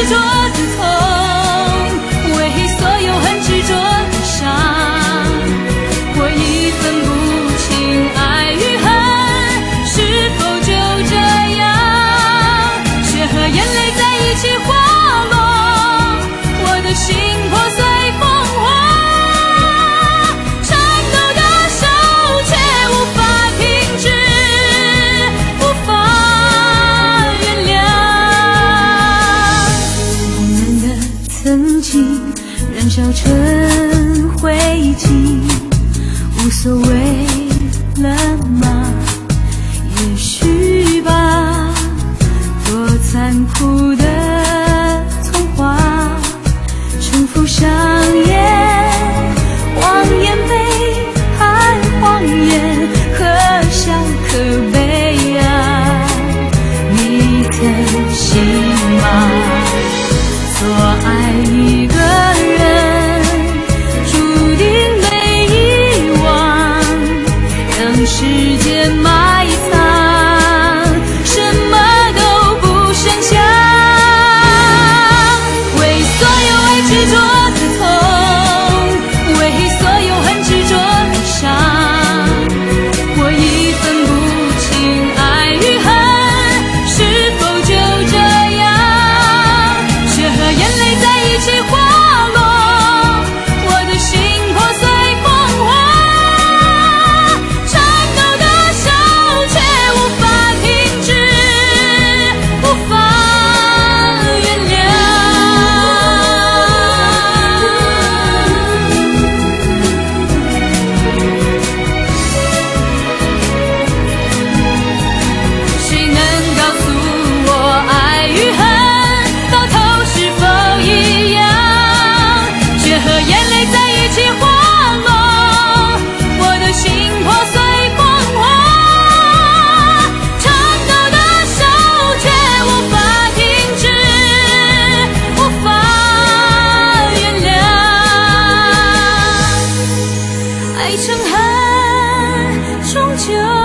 执着自痛，为所有很执着的伤。我已分不清爱与恨，是否就这样，血和眼泪在一起滑落，我的心破碎。笑成灰烬，无所谓了吗？也许吧，多残酷的童话，重复上演。爱成恨终究